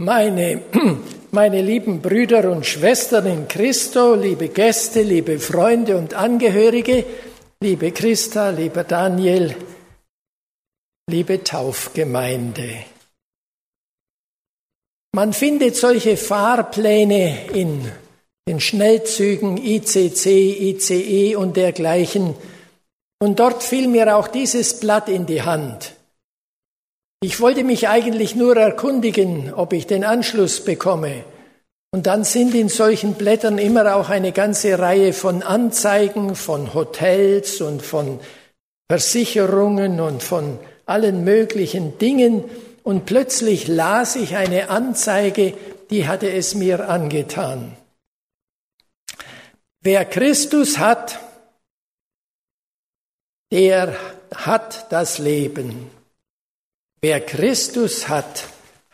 Meine, meine lieben Brüder und Schwestern in Christo, liebe Gäste, liebe Freunde und Angehörige, liebe Christa, lieber Daniel, liebe Taufgemeinde. Man findet solche Fahrpläne in den Schnellzügen ICC, ICE und dergleichen. Und dort fiel mir auch dieses Blatt in die Hand. Ich wollte mich eigentlich nur erkundigen, ob ich den Anschluss bekomme. Und dann sind in solchen Blättern immer auch eine ganze Reihe von Anzeigen von Hotels und von Versicherungen und von allen möglichen Dingen. Und plötzlich las ich eine Anzeige, die hatte es mir angetan. Wer Christus hat, der hat das Leben. Wer Christus hat,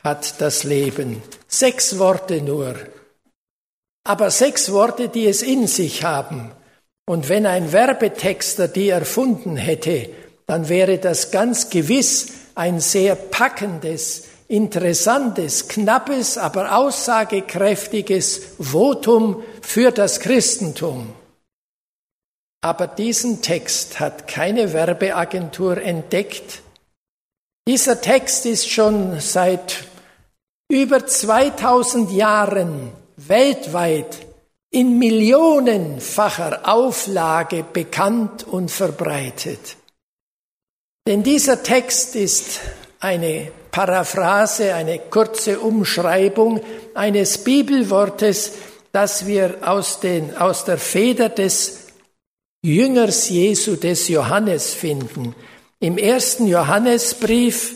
hat das Leben. Sechs Worte nur. Aber sechs Worte, die es in sich haben. Und wenn ein Werbetexter die erfunden hätte, dann wäre das ganz gewiss ein sehr packendes, interessantes, knappes, aber aussagekräftiges Votum für das Christentum. Aber diesen Text hat keine Werbeagentur entdeckt, dieser Text ist schon seit über 2000 Jahren weltweit in millionenfacher Auflage bekannt und verbreitet. Denn dieser Text ist eine Paraphrase, eine kurze Umschreibung eines Bibelwortes, das wir aus, den, aus der Feder des Jüngers Jesu, des Johannes finden. Im ersten Johannesbrief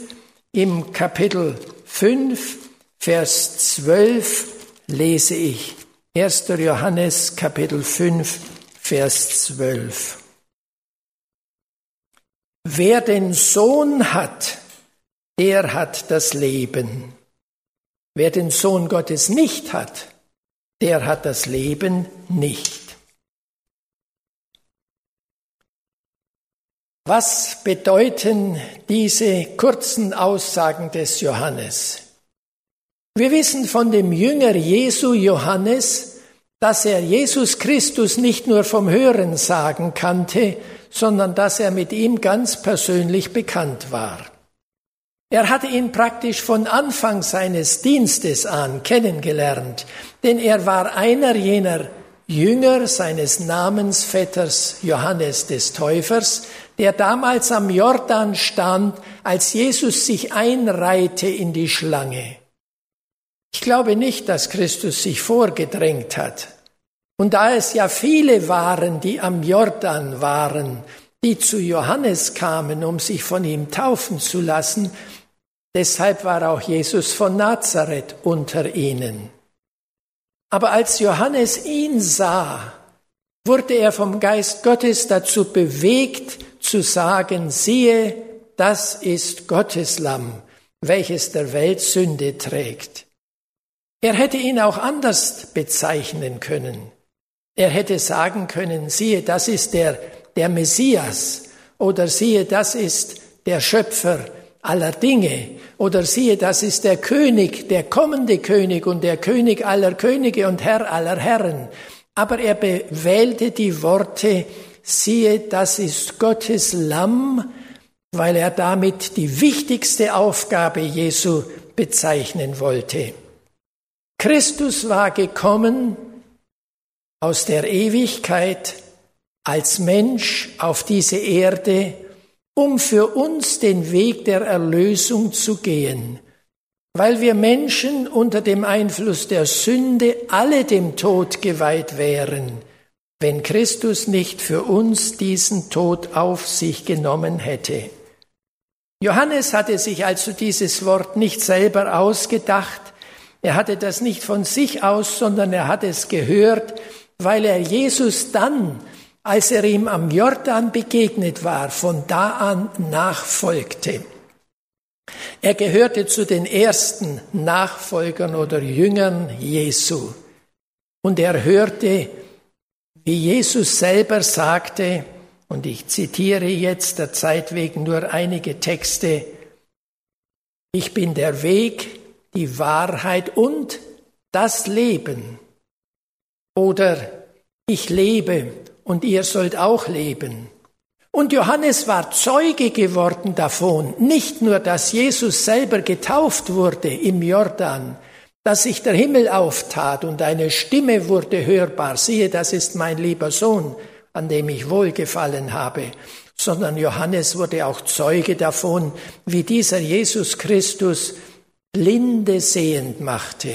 im Kapitel 5, Vers 12 lese ich. 1. Johannes Kapitel 5, Vers 12. Wer den Sohn hat, der hat das Leben. Wer den Sohn Gottes nicht hat, der hat das Leben nicht. Was bedeuten diese kurzen Aussagen des Johannes? Wir wissen von dem Jünger Jesu Johannes, dass er Jesus Christus nicht nur vom Hören sagen kannte, sondern dass er mit ihm ganz persönlich bekannt war. Er hatte ihn praktisch von Anfang seines Dienstes an kennengelernt, denn er war einer jener Jünger seines Namensvetters Johannes des Täufers, der damals am Jordan stand, als Jesus sich einreihte in die Schlange. Ich glaube nicht, dass Christus sich vorgedrängt hat. Und da es ja viele waren, die am Jordan waren, die zu Johannes kamen, um sich von ihm taufen zu lassen, deshalb war auch Jesus von Nazareth unter ihnen. Aber als Johannes ihn sah, wurde er vom Geist Gottes dazu bewegt, zu sagen, siehe, das ist Gottes Lamm, welches der Welt Sünde trägt. Er hätte ihn auch anders bezeichnen können. Er hätte sagen können, siehe, das ist der, der Messias oder siehe, das ist der Schöpfer aller Dinge oder siehe, das ist der König, der kommende König und der König aller Könige und Herr aller Herren. Aber er wählte die Worte, siehe, das ist Gottes Lamm, weil er damit die wichtigste Aufgabe Jesu bezeichnen wollte. Christus war gekommen aus der Ewigkeit als Mensch auf diese Erde, um für uns den Weg der Erlösung zu gehen, weil wir Menschen unter dem Einfluss der Sünde alle dem Tod geweiht wären wenn Christus nicht für uns diesen Tod auf sich genommen hätte. Johannes hatte sich also dieses Wort nicht selber ausgedacht, er hatte das nicht von sich aus, sondern er hat es gehört, weil er Jesus dann, als er ihm am Jordan begegnet war, von da an nachfolgte. Er gehörte zu den ersten Nachfolgern oder Jüngern Jesu. Und er hörte wie Jesus selber sagte, und ich zitiere jetzt der Zeit wegen nur einige Texte, ich bin der Weg, die Wahrheit und das Leben. Oder ich lebe und ihr sollt auch leben. Und Johannes war Zeuge geworden davon, nicht nur, dass Jesus selber getauft wurde im Jordan, dass sich der Himmel auftat und eine Stimme wurde hörbar, siehe, das ist mein lieber Sohn, an dem ich wohlgefallen habe, sondern Johannes wurde auch Zeuge davon, wie dieser Jesus Christus Blinde sehend machte,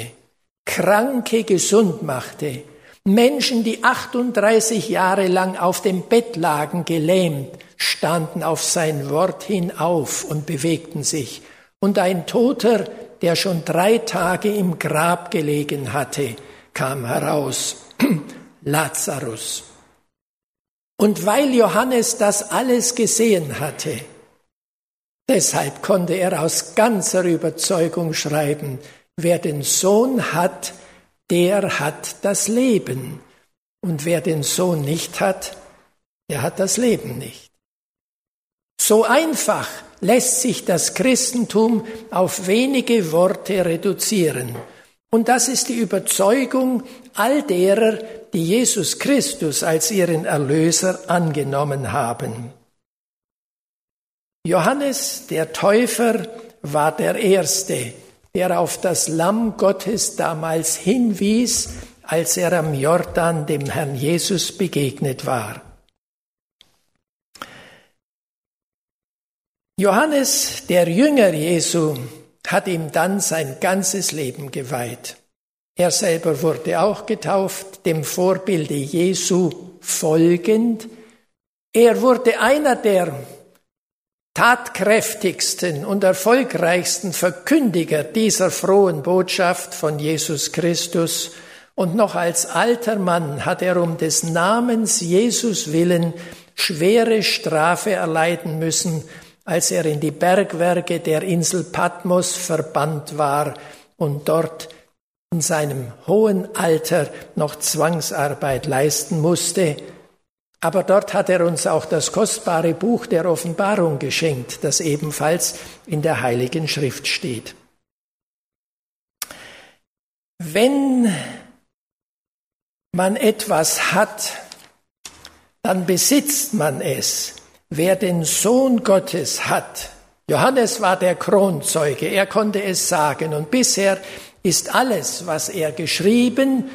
Kranke gesund machte, Menschen, die 38 Jahre lang auf dem Bett lagen, gelähmt, standen auf sein Wort hin auf und bewegten sich. Und ein Toter, der schon drei Tage im Grab gelegen hatte, kam heraus. Lazarus. Und weil Johannes das alles gesehen hatte, deshalb konnte er aus ganzer Überzeugung schreiben, wer den Sohn hat, der hat das Leben. Und wer den Sohn nicht hat, der hat das Leben nicht. So einfach lässt sich das Christentum auf wenige Worte reduzieren. Und das ist die Überzeugung all derer, die Jesus Christus als ihren Erlöser angenommen haben. Johannes der Täufer war der Erste, der auf das Lamm Gottes damals hinwies, als er am Jordan dem Herrn Jesus begegnet war. Johannes, der Jünger Jesu, hat ihm dann sein ganzes Leben geweiht. Er selber wurde auch getauft, dem Vorbilde Jesu folgend. Er wurde einer der tatkräftigsten und erfolgreichsten Verkündiger dieser frohen Botschaft von Jesus Christus, und noch als alter Mann hat er um des Namens Jesus willen schwere Strafe erleiden müssen, als er in die Bergwerke der Insel Patmos verbannt war und dort in seinem hohen Alter noch Zwangsarbeit leisten musste, aber dort hat er uns auch das kostbare Buch der Offenbarung geschenkt, das ebenfalls in der Heiligen Schrift steht. Wenn man etwas hat, dann besitzt man es. Wer den Sohn Gottes hat, Johannes war der Kronzeuge, er konnte es sagen und bisher ist alles, was er geschrieben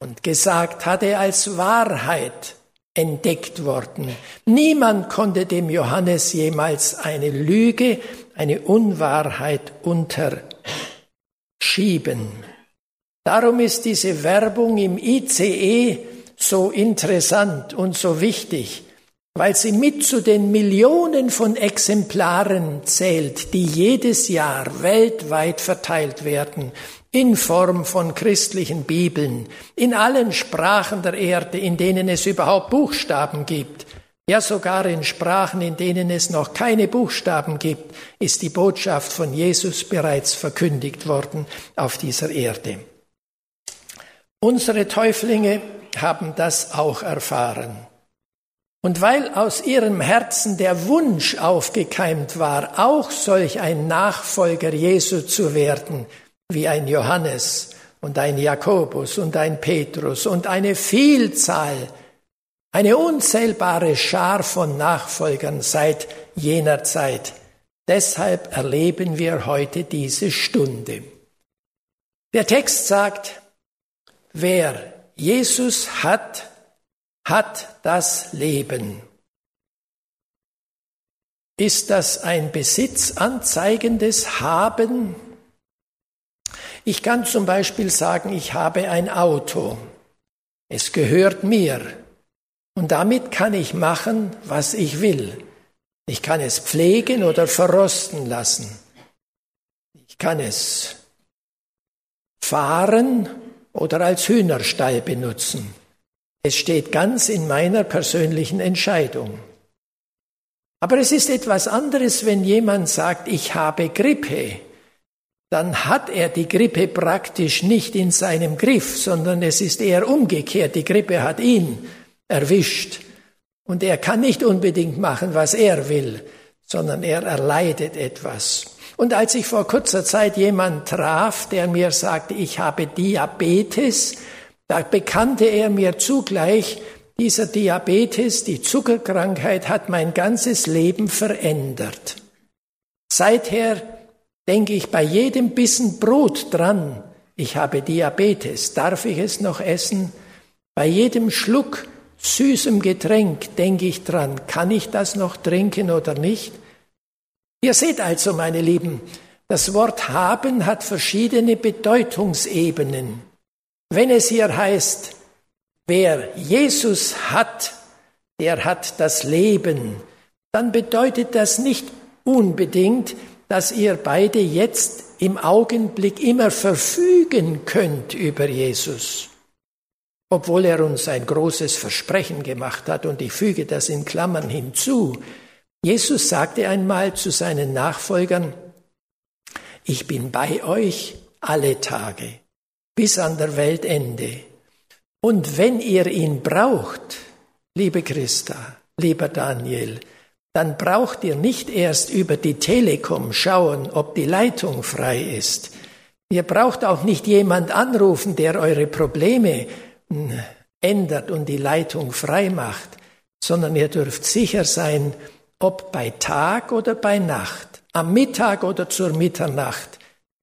und gesagt hatte, als Wahrheit entdeckt worden. Niemand konnte dem Johannes jemals eine Lüge, eine Unwahrheit unterschieben. Darum ist diese Werbung im ICE so interessant und so wichtig, weil sie mit zu den Millionen von Exemplaren zählt, die jedes Jahr weltweit verteilt werden in Form von christlichen Bibeln, in allen Sprachen der Erde, in denen es überhaupt Buchstaben gibt. Ja, sogar in Sprachen, in denen es noch keine Buchstaben gibt, ist die Botschaft von Jesus bereits verkündigt worden auf dieser Erde. Unsere Täuflinge haben das auch erfahren. Und weil aus ihrem Herzen der Wunsch aufgekeimt war, auch solch ein Nachfolger Jesu zu werden, wie ein Johannes und ein Jakobus und ein Petrus und eine Vielzahl, eine unzählbare Schar von Nachfolgern seit jener Zeit. Deshalb erleben wir heute diese Stunde. Der Text sagt, wer Jesus hat, hat das Leben. Ist das ein besitzanzeigendes Haben? Ich kann zum Beispiel sagen, ich habe ein Auto. Es gehört mir. Und damit kann ich machen, was ich will. Ich kann es pflegen oder verrosten lassen. Ich kann es fahren oder als Hühnerstall benutzen. Es steht ganz in meiner persönlichen Entscheidung. Aber es ist etwas anderes, wenn jemand sagt, ich habe Grippe dann hat er die Grippe praktisch nicht in seinem Griff, sondern es ist eher umgekehrt. Die Grippe hat ihn erwischt. Und er kann nicht unbedingt machen, was er will, sondern er erleidet etwas. Und als ich vor kurzer Zeit jemand traf, der mir sagte, ich habe Diabetes, da bekannte er mir zugleich, dieser Diabetes, die Zuckerkrankheit hat mein ganzes Leben verändert. Seither denke ich bei jedem Bissen Brot dran, ich habe Diabetes, darf ich es noch essen? Bei jedem Schluck süßem Getränk denke ich dran, kann ich das noch trinken oder nicht? Ihr seht also, meine Lieben, das Wort haben hat verschiedene Bedeutungsebenen. Wenn es hier heißt, wer Jesus hat, der hat das Leben, dann bedeutet das nicht unbedingt, dass ihr beide jetzt im Augenblick immer verfügen könnt über Jesus, obwohl er uns ein großes Versprechen gemacht hat, und ich füge das in Klammern hinzu. Jesus sagte einmal zu seinen Nachfolgern, ich bin bei euch alle Tage bis an der Weltende. Und wenn ihr ihn braucht, liebe Christa, lieber Daniel, dann braucht ihr nicht erst über die Telekom schauen, ob die Leitung frei ist. Ihr braucht auch nicht jemand anrufen, der eure Probleme hm, ändert und die Leitung frei macht, sondern ihr dürft sicher sein, ob bei Tag oder bei Nacht, am Mittag oder zur Mitternacht,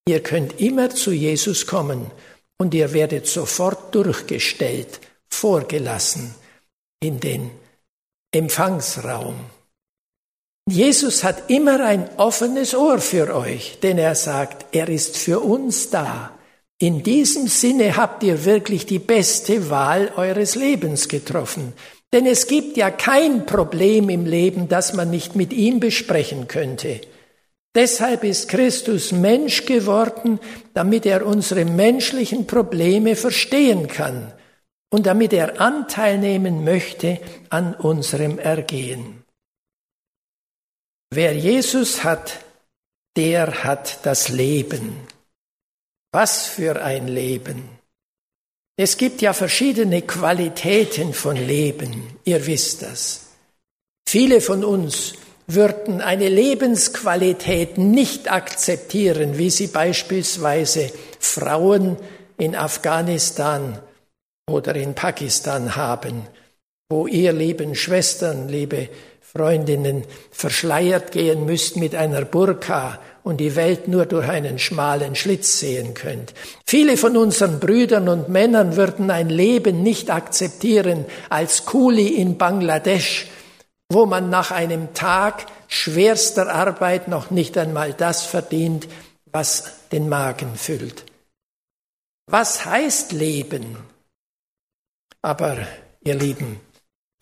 ihr könnt immer zu Jesus kommen und ihr werdet sofort durchgestellt, vorgelassen in den Empfangsraum. Jesus hat immer ein offenes Ohr für euch, denn er sagt, er ist für uns da. In diesem Sinne habt ihr wirklich die beste Wahl eures Lebens getroffen. Denn es gibt ja kein Problem im Leben, das man nicht mit ihm besprechen könnte. Deshalb ist Christus Mensch geworden, damit er unsere menschlichen Probleme verstehen kann und damit er Anteil nehmen möchte an unserem Ergehen. Wer Jesus hat, der hat das Leben. Was für ein Leben. Es gibt ja verschiedene Qualitäten von Leben, ihr wisst das. Viele von uns würden eine Lebensqualität nicht akzeptieren, wie sie beispielsweise Frauen in Afghanistan oder in Pakistan haben, wo ihr lieben Schwestern, liebe Freundinnen verschleiert gehen müsst mit einer Burka und die Welt nur durch einen schmalen Schlitz sehen könnt. Viele von unseren Brüdern und Männern würden ein Leben nicht akzeptieren als Kuli in Bangladesch, wo man nach einem Tag schwerster Arbeit noch nicht einmal das verdient, was den Magen füllt. Was heißt Leben? Aber, ihr Lieben,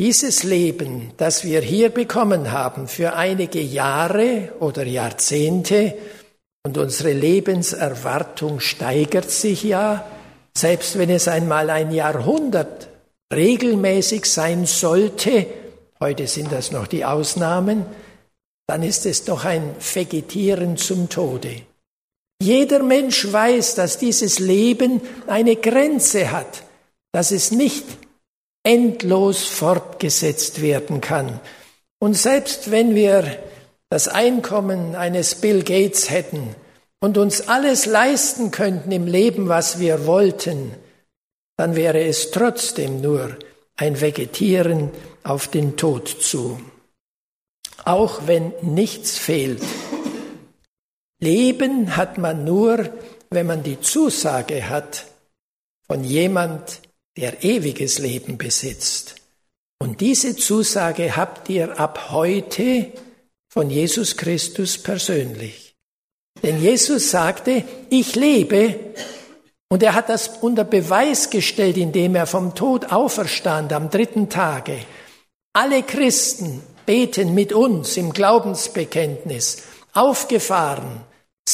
dieses Leben, das wir hier bekommen haben für einige Jahre oder Jahrzehnte, und unsere Lebenserwartung steigert sich ja, selbst wenn es einmal ein Jahrhundert regelmäßig sein sollte, heute sind das noch die Ausnahmen, dann ist es doch ein Vegetieren zum Tode. Jeder Mensch weiß, dass dieses Leben eine Grenze hat, dass es nicht endlos fortgesetzt werden kann. Und selbst wenn wir das Einkommen eines Bill Gates hätten und uns alles leisten könnten im Leben, was wir wollten, dann wäre es trotzdem nur ein Vegetieren auf den Tod zu. Auch wenn nichts fehlt. Leben hat man nur, wenn man die Zusage hat von jemand, der ewiges Leben besitzt. Und diese Zusage habt ihr ab heute von Jesus Christus persönlich. Denn Jesus sagte, ich lebe, und er hat das unter Beweis gestellt, indem er vom Tod auferstand am dritten Tage. Alle Christen beten mit uns im Glaubensbekenntnis, aufgefahren,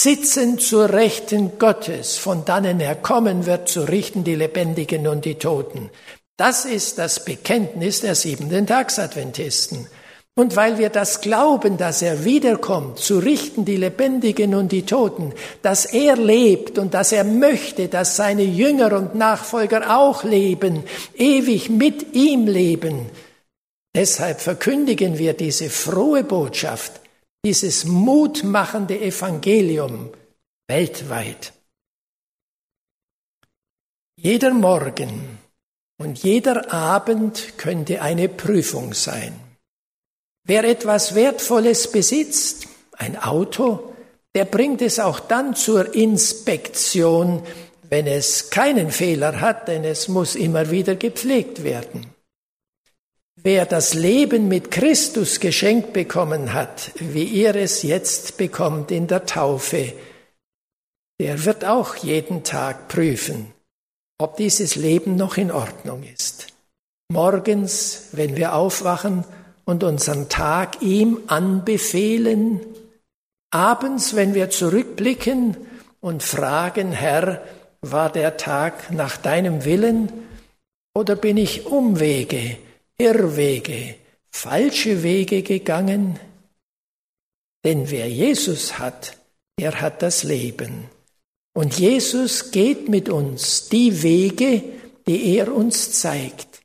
sitzen zur Rechten Gottes, von dannen er kommen wird, zu richten die Lebendigen und die Toten. Das ist das Bekenntnis der siebenten Tagsadventisten. Und weil wir das glauben, dass er wiederkommt, zu richten die Lebendigen und die Toten, dass er lebt und dass er möchte, dass seine Jünger und Nachfolger auch leben, ewig mit ihm leben, deshalb verkündigen wir diese frohe Botschaft dieses mutmachende Evangelium weltweit. Jeder Morgen und jeder Abend könnte eine Prüfung sein. Wer etwas Wertvolles besitzt, ein Auto, der bringt es auch dann zur Inspektion, wenn es keinen Fehler hat, denn es muss immer wieder gepflegt werden. Wer das Leben mit Christus geschenkt bekommen hat, wie ihr es jetzt bekommt in der Taufe, der wird auch jeden Tag prüfen, ob dieses Leben noch in Ordnung ist. Morgens, wenn wir aufwachen und unseren Tag ihm anbefehlen, abends, wenn wir zurückblicken und fragen, Herr, war der Tag nach deinem Willen oder bin ich Umwege, Irrwege, falsche Wege gegangen? Denn wer Jesus hat, der hat das Leben. Und Jesus geht mit uns die Wege, die er uns zeigt.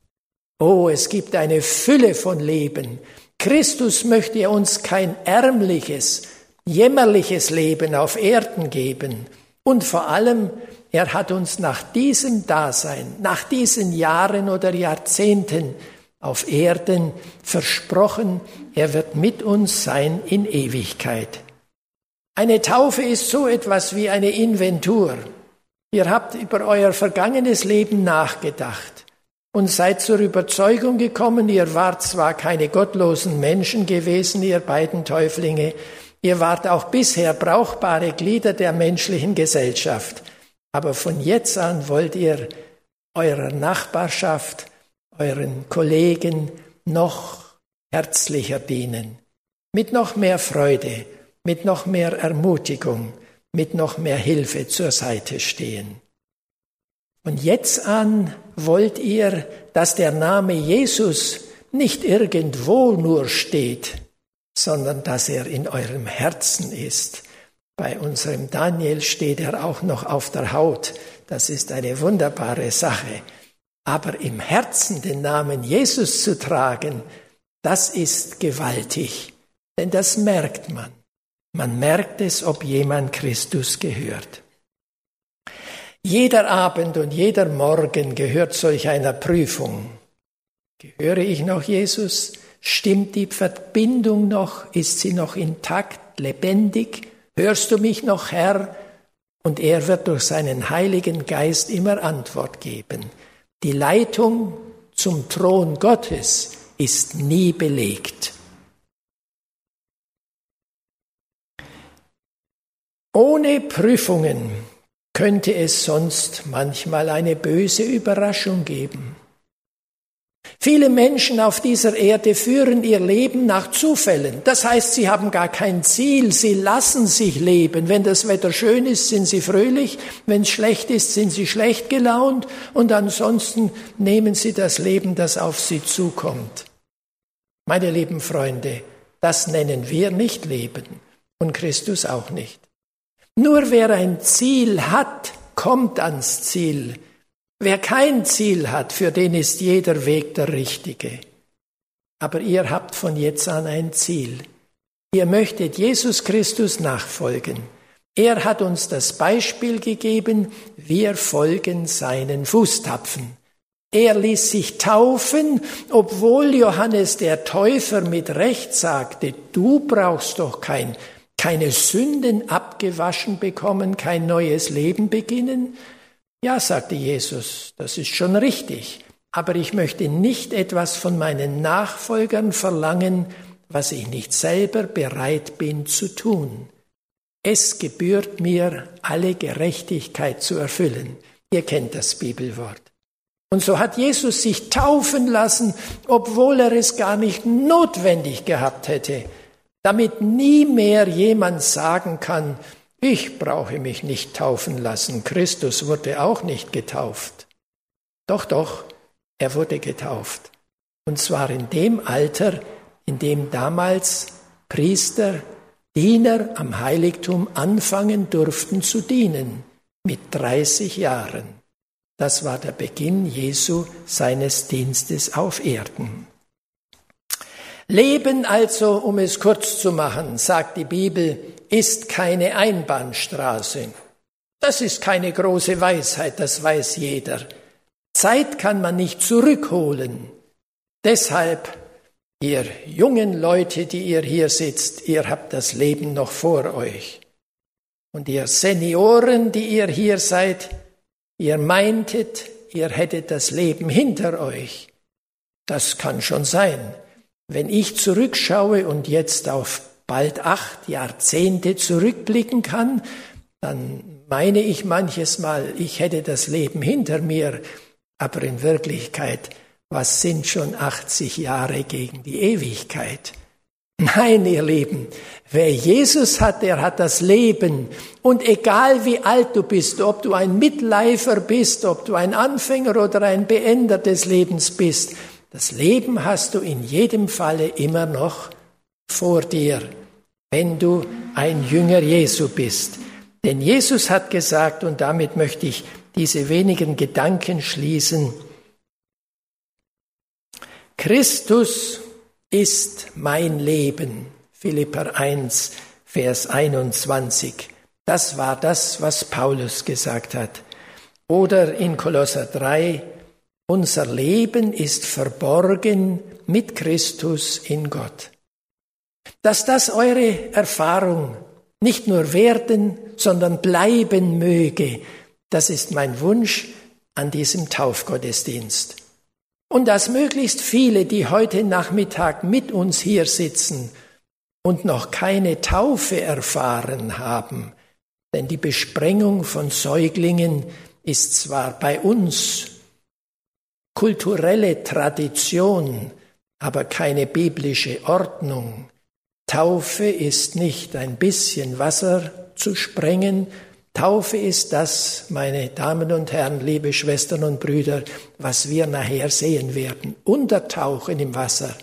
Oh, es gibt eine Fülle von Leben. Christus möchte uns kein ärmliches, jämmerliches Leben auf Erden geben. Und vor allem, er hat uns nach diesem Dasein, nach diesen Jahren oder Jahrzehnten auf Erden versprochen, er wird mit uns sein in Ewigkeit. Eine Taufe ist so etwas wie eine Inventur. Ihr habt über euer vergangenes Leben nachgedacht und seid zur Überzeugung gekommen, ihr wart zwar keine gottlosen Menschen gewesen, ihr beiden Täuflinge, ihr wart auch bisher brauchbare Glieder der menschlichen Gesellschaft, aber von jetzt an wollt ihr eurer Nachbarschaft, euren Kollegen noch herzlicher dienen, mit noch mehr Freude, mit noch mehr Ermutigung, mit noch mehr Hilfe zur Seite stehen. Und jetzt an wollt ihr, dass der Name Jesus nicht irgendwo nur steht, sondern dass er in eurem Herzen ist. Bei unserem Daniel steht er auch noch auf der Haut. Das ist eine wunderbare Sache. Aber im Herzen den Namen Jesus zu tragen, das ist gewaltig, denn das merkt man. Man merkt es, ob jemand Christus gehört. Jeder Abend und jeder Morgen gehört solch einer Prüfung. Gehöre ich noch Jesus? Stimmt die Verbindung noch? Ist sie noch intakt, lebendig? Hörst du mich noch, Herr? Und er wird durch seinen Heiligen Geist immer Antwort geben. Die Leitung zum Thron Gottes ist nie belegt. Ohne Prüfungen könnte es sonst manchmal eine böse Überraschung geben. Viele Menschen auf dieser Erde führen ihr Leben nach Zufällen. Das heißt, sie haben gar kein Ziel, sie lassen sich leben. Wenn das Wetter schön ist, sind sie fröhlich, wenn es schlecht ist, sind sie schlecht gelaunt und ansonsten nehmen sie das Leben, das auf sie zukommt. Meine lieben Freunde, das nennen wir nicht Leben und Christus auch nicht. Nur wer ein Ziel hat, kommt ans Ziel. Wer kein Ziel hat, für den ist jeder Weg der richtige. Aber ihr habt von jetzt an ein Ziel. Ihr möchtet Jesus Christus nachfolgen. Er hat uns das Beispiel gegeben, wir folgen seinen Fußtapfen. Er ließ sich taufen, obwohl Johannes der Täufer mit Recht sagte, du brauchst doch kein keine Sünden abgewaschen bekommen, kein neues Leben beginnen? Ja, sagte Jesus, das ist schon richtig, aber ich möchte nicht etwas von meinen Nachfolgern verlangen, was ich nicht selber bereit bin zu tun. Es gebührt mir, alle Gerechtigkeit zu erfüllen. Ihr kennt das Bibelwort. Und so hat Jesus sich taufen lassen, obwohl er es gar nicht notwendig gehabt hätte damit nie mehr jemand sagen kann, ich brauche mich nicht taufen lassen, Christus wurde auch nicht getauft. Doch, doch, er wurde getauft. Und zwar in dem Alter, in dem damals Priester, Diener am Heiligtum anfangen durften zu dienen, mit 30 Jahren. Das war der Beginn Jesu seines Dienstes auf Erden. Leben also, um es kurz zu machen, sagt die Bibel, ist keine Einbahnstraße. Das ist keine große Weisheit, das weiß jeder. Zeit kann man nicht zurückholen. Deshalb, ihr jungen Leute, die ihr hier sitzt, ihr habt das Leben noch vor euch. Und ihr Senioren, die ihr hier seid, ihr meintet, ihr hättet das Leben hinter euch. Das kann schon sein. Wenn ich zurückschaue und jetzt auf bald acht Jahrzehnte zurückblicken kann, dann meine ich manches Mal, ich hätte das Leben hinter mir, aber in Wirklichkeit, was sind schon 80 Jahre gegen die Ewigkeit? Nein, ihr Lieben, wer Jesus hat, der hat das Leben. Und egal wie alt du bist, ob du ein Mitleifer bist, ob du ein Anfänger oder ein Beender des Lebens bist, das Leben hast du in jedem Falle immer noch vor dir, wenn du ein Jünger Jesu bist. Denn Jesus hat gesagt, und damit möchte ich diese wenigen Gedanken schließen, Christus ist mein Leben. Philipper 1, Vers 21. Das war das, was Paulus gesagt hat. Oder in Kolosser 3, unser Leben ist verborgen mit Christus in Gott. Dass das eure Erfahrung nicht nur werden, sondern bleiben möge, das ist mein Wunsch an diesem Taufgottesdienst. Und dass möglichst viele, die heute Nachmittag mit uns hier sitzen und noch keine Taufe erfahren haben, denn die Besprengung von Säuglingen ist zwar bei uns kulturelle Tradition, aber keine biblische Ordnung. Taufe ist nicht ein bisschen Wasser zu sprengen, Taufe ist das, meine Damen und Herren, liebe Schwestern und Brüder, was wir nachher sehen werden. Untertauchen im Wasser.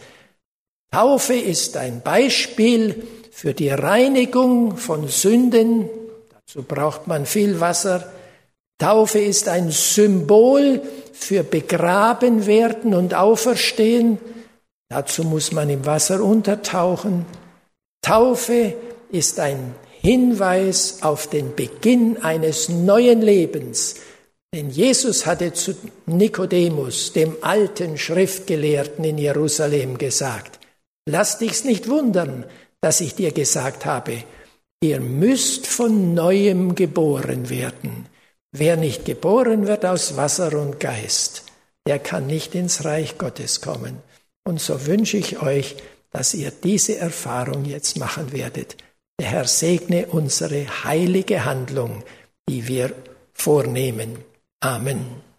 Taufe ist ein Beispiel für die Reinigung von Sünden. Dazu braucht man viel Wasser. Taufe ist ein Symbol für begraben werden und auferstehen. Dazu muss man im Wasser untertauchen. Taufe ist ein Hinweis auf den Beginn eines neuen Lebens. Denn Jesus hatte zu Nikodemus, dem alten Schriftgelehrten in Jerusalem, gesagt, lass dich's nicht wundern, dass ich dir gesagt habe, ihr müsst von neuem geboren werden. Wer nicht geboren wird aus Wasser und Geist, der kann nicht ins Reich Gottes kommen. Und so wünsche ich euch, dass ihr diese Erfahrung jetzt machen werdet. Der Herr segne unsere heilige Handlung, die wir vornehmen. Amen.